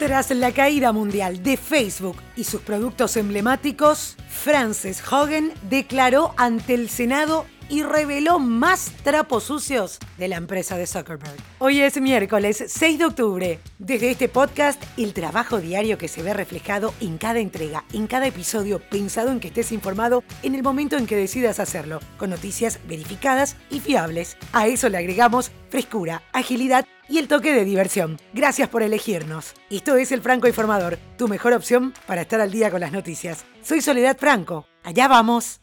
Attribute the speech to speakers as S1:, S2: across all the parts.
S1: Tras la caída mundial de Facebook y sus productos emblemáticos, Frances Hogan declaró ante el Senado y reveló más trapos sucios de la empresa de Zuckerberg. Hoy es miércoles 6 de octubre. Desde este podcast, el trabajo diario que se ve reflejado en cada entrega, en cada episodio, pensado en que estés informado en el momento en que decidas hacerlo, con noticias verificadas y fiables. A eso le agregamos frescura, agilidad y el toque de diversión. Gracias por elegirnos. Esto es El Franco Informador, tu mejor opción para estar al día con las noticias. Soy Soledad Franco. Allá vamos.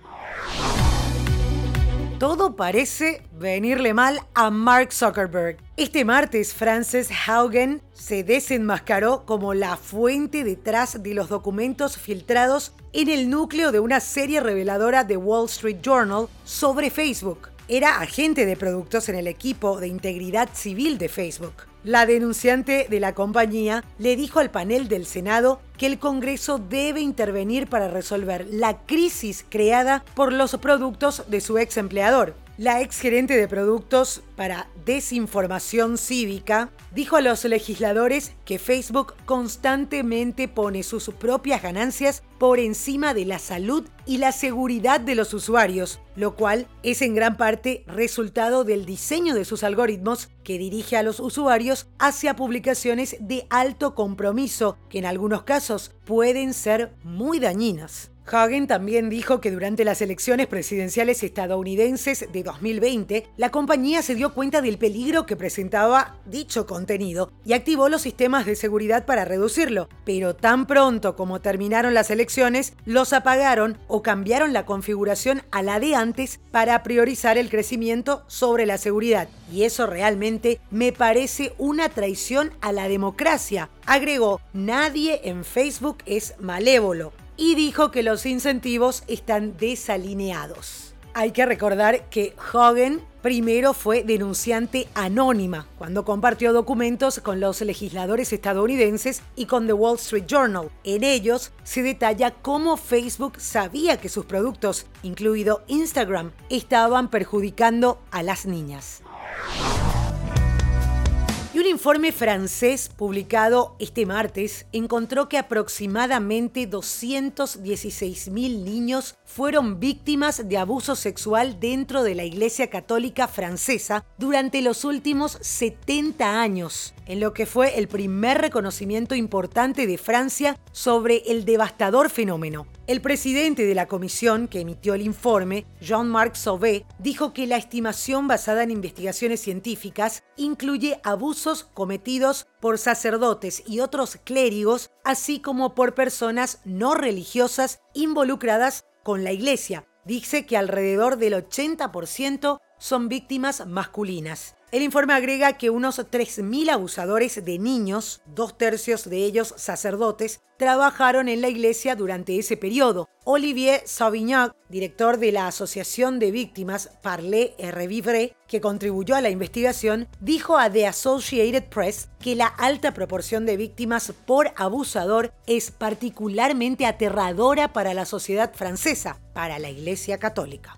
S1: Todo parece venirle mal a Mark Zuckerberg. Este martes, Frances Haugen se desenmascaró como la fuente detrás de los documentos filtrados en el núcleo de una serie reveladora de Wall Street Journal sobre Facebook. Era agente de productos en el equipo de integridad civil de Facebook. La denunciante de la compañía le dijo al panel del Senado que el Congreso debe intervenir para resolver la crisis creada por los productos de su ex empleador. La ex gerente de productos para desinformación cívica dijo a los legisladores que Facebook constantemente pone sus propias ganancias por encima de la salud y la seguridad de los usuarios, lo cual es en gran parte resultado del diseño de sus algoritmos que dirige a los usuarios hacia publicaciones de alto compromiso, que en algunos casos pueden ser muy dañinas. Hagen también dijo que durante las elecciones presidenciales estadounidenses de 2020, la compañía se dio cuenta del peligro que presentaba dicho contenido y activó los sistemas de seguridad para reducirlo, pero tan pronto como terminaron las elecciones, los apagaron o cambiaron la configuración a la de antes para priorizar el crecimiento sobre la seguridad. Y eso realmente me parece una traición a la democracia. Agregó, nadie en Facebook es malévolo y dijo que los incentivos están desalineados. Hay que recordar que Hogan primero fue denunciante anónima cuando compartió documentos con los legisladores estadounidenses y con The Wall Street Journal. En ellos se detalla cómo Facebook sabía que sus productos, incluido Instagram, estaban perjudicando a las niñas. Un informe francés publicado este martes encontró que aproximadamente 216.000 niños fueron víctimas de abuso sexual dentro de la Iglesia Católica francesa durante los últimos 70 años, en lo que fue el primer reconocimiento importante de Francia sobre el devastador fenómeno. El presidente de la comisión que emitió el informe, Jean-Marc Sauvé, dijo que la estimación basada en investigaciones científicas incluye abusos cometidos por sacerdotes y otros clérigos, así como por personas no religiosas involucradas con la iglesia. Dice que alrededor del 80% son víctimas masculinas. El informe agrega que unos 3.000 abusadores de niños, dos tercios de ellos sacerdotes, trabajaron en la iglesia durante ese periodo. Olivier Sauvignac, director de la Asociación de Víctimas Parler et Revivre, que contribuyó a la investigación, dijo a The Associated Press que la alta proporción de víctimas por abusador es particularmente aterradora para la sociedad francesa, para la Iglesia Católica.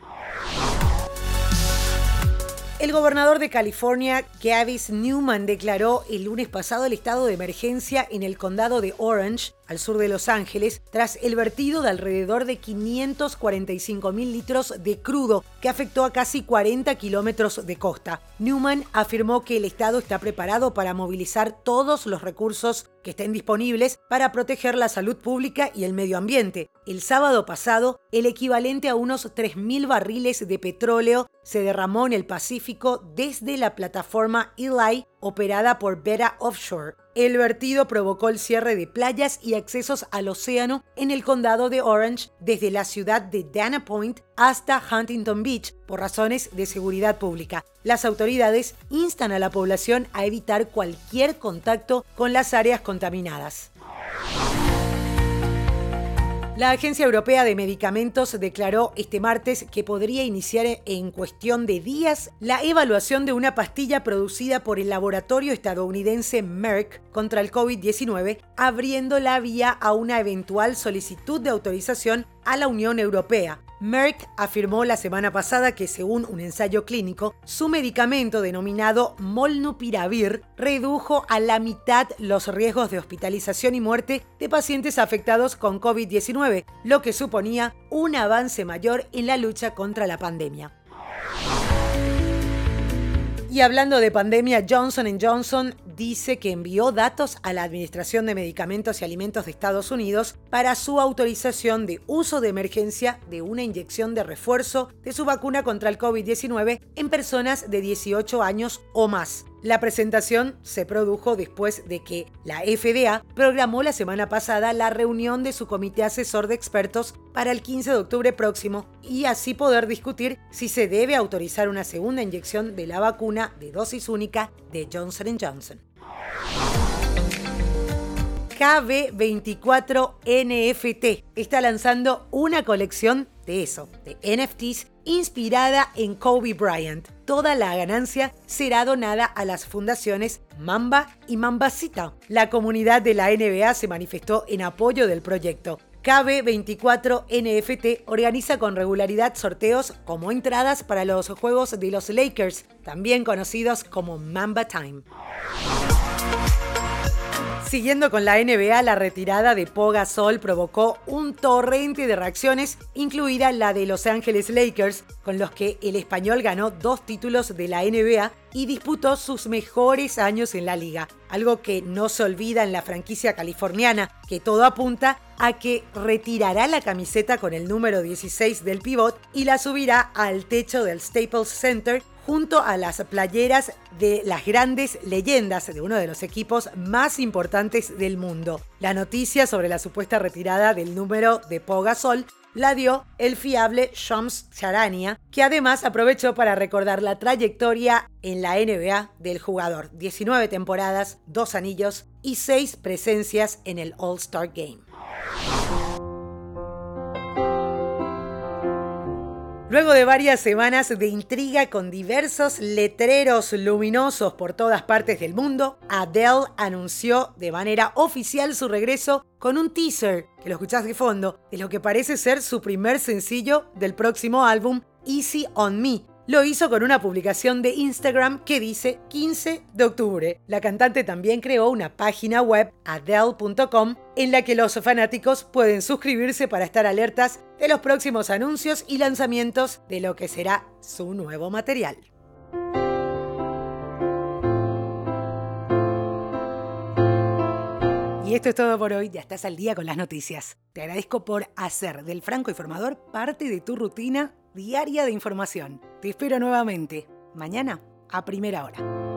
S1: El gobernador de California, Gavis Newman, declaró el lunes pasado el estado de emergencia en el condado de Orange, al sur de Los Ángeles, tras el vertido de alrededor de 545 mil litros de crudo que afectó a casi 40 kilómetros de costa. Newman afirmó que el estado está preparado para movilizar todos los recursos que estén disponibles para proteger la salud pública y el medio ambiente. El sábado pasado, el equivalente a unos 3.000 barriles de petróleo se derramó en el Pacífico desde la plataforma Eli operada por Beta Offshore. El vertido provocó el cierre de playas y accesos al océano en el condado de Orange desde la ciudad de Dana Point hasta Huntington Beach por razones de seguridad pública. Las autoridades instan a la población a evitar cualquier contacto con las áreas contaminadas. La Agencia Europea de Medicamentos declaró este martes que podría iniciar en cuestión de días la evaluación de una pastilla producida por el laboratorio estadounidense Merck contra el COVID-19, abriendo la vía a una eventual solicitud de autorización a la Unión Europea. Merck afirmó la semana pasada que según un ensayo clínico, su medicamento denominado Molnupiravir redujo a la mitad los riesgos de hospitalización y muerte de pacientes afectados con COVID-19, lo que suponía un avance mayor en la lucha contra la pandemia. Y hablando de pandemia, Johnson Johnson dice que envió datos a la Administración de Medicamentos y Alimentos de Estados Unidos para su autorización de uso de emergencia de una inyección de refuerzo de su vacuna contra el COVID-19 en personas de 18 años o más. La presentación se produjo después de que la FDA programó la semana pasada la reunión de su comité asesor de expertos para el 15 de octubre próximo y así poder discutir si se debe autorizar una segunda inyección de la vacuna de dosis única de Johnson Johnson. KB24 NFT está lanzando una colección de eso, de NFTs inspirada en Kobe Bryant. Toda la ganancia será donada a las fundaciones Mamba y Mambasita. La comunidad de la NBA se manifestó en apoyo del proyecto. KB24 NFT organiza con regularidad sorteos como entradas para los juegos de los Lakers, también conocidos como Mamba Time. Siguiendo con la NBA, la retirada de Poga Sol provocó un torrente de reacciones, incluida la de Los Ángeles Lakers, con los que el español ganó dos títulos de la NBA y disputó sus mejores años en la liga, algo que no se olvida en la franquicia californiana, que todo apunta a que retirará la camiseta con el número 16 del pivot y la subirá al techo del Staples Center junto a las playeras de las grandes leyendas de uno de los equipos más importantes del mundo. La noticia sobre la supuesta retirada del número de Pogasol la dio el fiable Shams Charania, que además aprovechó para recordar la trayectoria en la NBA del jugador. 19 temporadas, 2 anillos y 6 presencias en el All-Star Game. Luego de varias semanas de intriga con diversos letreros luminosos por todas partes del mundo, Adele anunció de manera oficial su regreso con un teaser, que lo escuchás de fondo, de lo que parece ser su primer sencillo del próximo álbum, Easy on Me, lo hizo con una publicación de Instagram que dice 15 de octubre. La cantante también creó una página web, adele.com, en la que los fanáticos pueden suscribirse para estar alertas de los próximos anuncios y lanzamientos de lo que será su nuevo material. Y esto es todo por hoy, ya estás al día con las noticias. Te agradezco por hacer del Franco Informador parte de tu rutina diaria de información. Te espero nuevamente, mañana a primera hora.